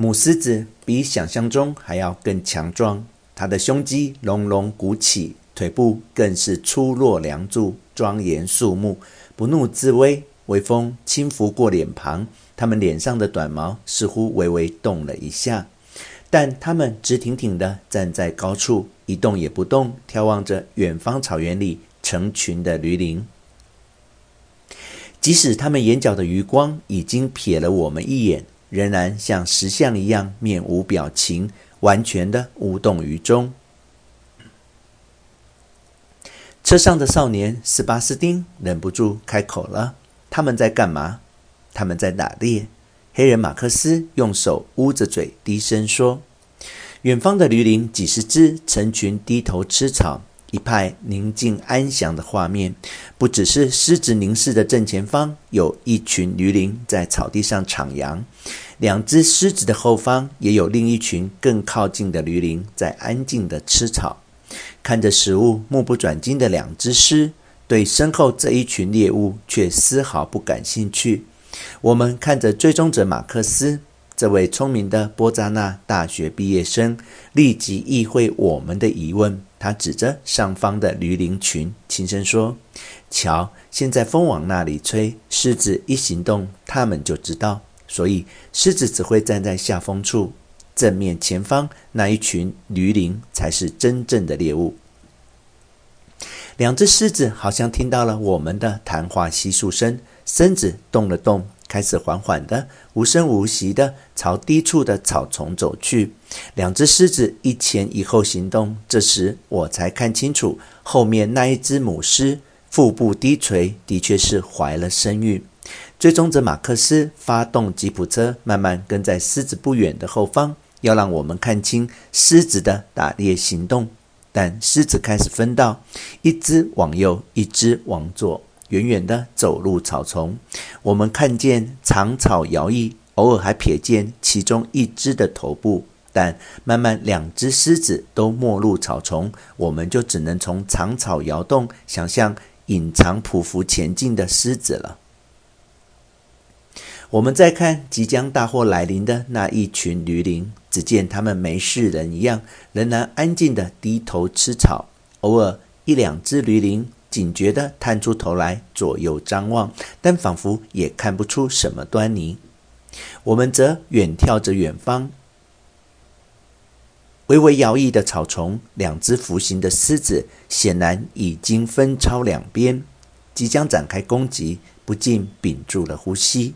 母狮子比想象中还要更强壮，它的胸肌隆隆鼓起，腿部更是粗若梁柱，庄严肃穆，不怒自威。微风轻拂过脸庞，它们脸上的短毛似乎微微动了一下，但它们直挺挺地站在高处，一动也不动，眺望着远方草原里成群的驴羚。即使他们眼角的余光已经瞥了我们一眼，仍然像石像一样面无表情，完全的无动于衷。车上的少年斯巴斯丁忍不住开口了：“他们在干嘛？他们在打猎。”黑人马克思用手捂着嘴，低声说：“远方的驴羚几十只，成群低头吃草。”一派宁静安详的画面，不只是狮子凝视的正前方，有一群驴羚在草地上徜徉；两只狮子的后方，也有另一群更靠近的驴羚在安静的吃草。看着食物，目不转睛的两只狮，对身后这一群猎物却丝毫不感兴趣。我们看着追踪者马克思。这位聪明的波扎纳大学毕业生立即意会我们的疑问，他指着上方的驴羚群，轻声说：“瞧，现在风往那里吹，狮子一行动，他们就知道。所以，狮子只会站在下风处，正面前方那一群驴羚才是真正的猎物。”两只狮子好像听到了我们的谈话悉数声，身子动了动。开始缓缓的、无声无息的朝低处的草丛走去。两只狮子一前一后行动。这时我才看清楚，后面那一只母狮腹部低垂，的确是怀了身孕。追踪者马克思发动吉普车，慢慢跟在狮子不远的后方，要让我们看清狮子的打猎行动。但狮子开始分道，一只往右，一只往左。远远地走入草丛，我们看见长草摇曳，偶尔还瞥见其中一只的头部。但慢慢两只狮子都没入草丛，我们就只能从长草摇动想象隐藏匍匐前进的狮子了。我们再看即将大祸来临的那一群驴羚，只见他们没事人一样，仍然安静地低头吃草，偶尔一两只驴羚。警觉地探出头来，左右张望，但仿佛也看不出什么端倪。我们则远眺着远方，微微摇曳的草丛，两只服行的狮子显然已经分超两边，即将展开攻击，不禁屏住了呼吸。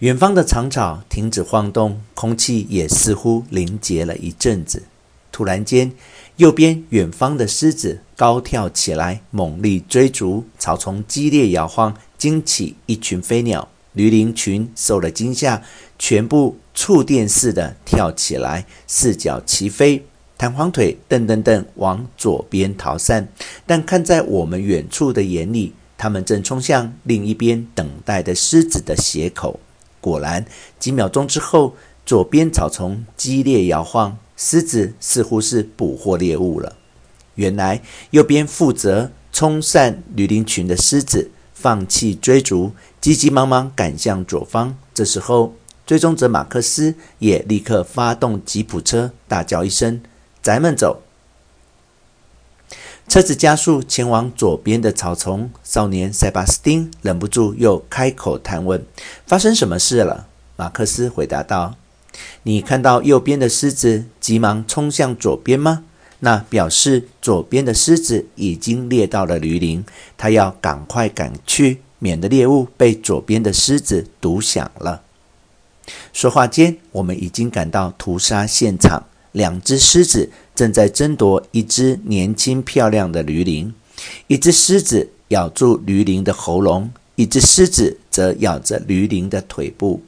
远方的长草停止晃动，空气也似乎凝结了一阵子。突然间，右边远方的狮子高跳起来，猛力追逐，草丛激烈摇晃，惊起一群飞鸟。驴羚群受了惊吓，全部触电似的跳起来，四脚齐飞，弹簧腿蹬蹬蹬往左边逃散。但看在我们远处的眼里，他们正冲向另一边等待的狮子的斜口。果然，几秒钟之后，左边草丛激烈摇晃。狮子似乎是捕获猎物了。原来右边负责冲散驴羚群的狮子放弃追逐，急急忙忙赶向左方。这时候，追踪者马克思也立刻发动吉普车，大叫一声：“咱们走！”车子加速前往左边的草丛。少年塞巴斯丁忍不住又开口探问：“发生什么事了？”马克思回答道。你看到右边的狮子急忙冲向左边吗？那表示左边的狮子已经猎到了驴羚，它要赶快赶去，免得猎物被左边的狮子独享了。说话间，我们已经赶到屠杀现场，两只狮子正在争夺一只年轻漂亮的驴羚，一只狮子咬住驴羚的喉咙。一只狮子则咬着驴羚的腿部，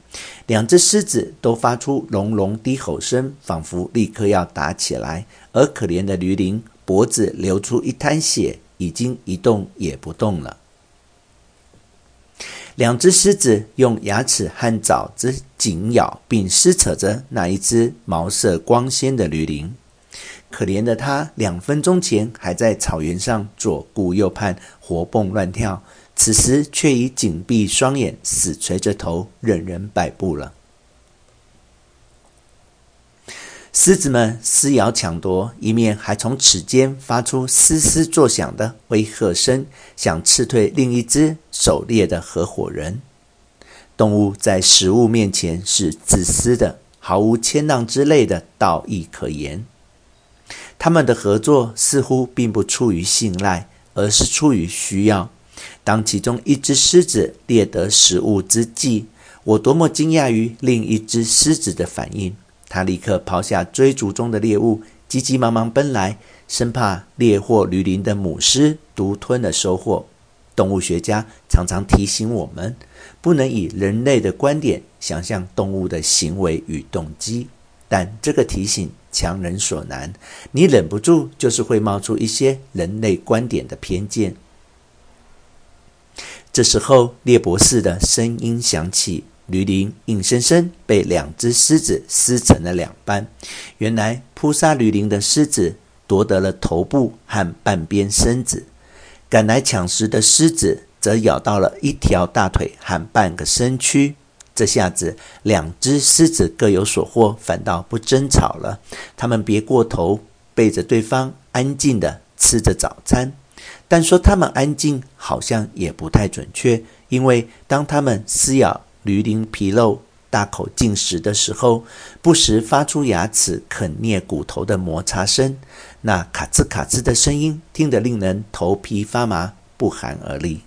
两只狮子都发出隆隆低吼声，仿佛立刻要打起来。而可怜的驴羚脖子流出一滩血，已经一动也不动了。两只狮子用牙齿和爪子紧咬并撕扯着那一只毛色光鲜的驴羚。可怜的它，两分钟前还在草原上左顾右盼，活蹦乱跳。此时却已紧闭双眼，死垂着头，任人摆布了。狮子们撕咬抢夺，一面还从齿间发出嘶嘶作响的威吓声，想斥退另一只狩猎的合伙人。动物在食物面前是自私的，毫无谦让之类的道义可言。他们的合作似乎并不出于信赖，而是出于需要。当其中一只狮子猎得食物之际，我多么惊讶于另一只狮子的反应。它立刻抛下追逐中的猎物，急急忙忙奔来，生怕猎获驴铃的母狮独吞了收获。动物学家常常提醒我们，不能以人类的观点想象动物的行为与动机，但这个提醒强人所难，你忍不住就是会冒出一些人类观点的偏见。这时候，猎博士的声音响起。驴铃硬生生被两只狮子撕成了两半。原来扑杀驴铃的狮子夺得了头部和半边身子，赶来抢食的狮子则咬到了一条大腿和半个身躯。这下子，两只狮子各有所获，反倒不争吵了。他们别过头，背着对方，安静地吃着早餐。但说它们安静，好像也不太准确，因为当它们撕咬。驴鳞皮肉，大口进食的时候，不时发出牙齿啃啮骨头的摩擦声，那咔吱咔吱的声音，听得令人头皮发麻，不寒而栗。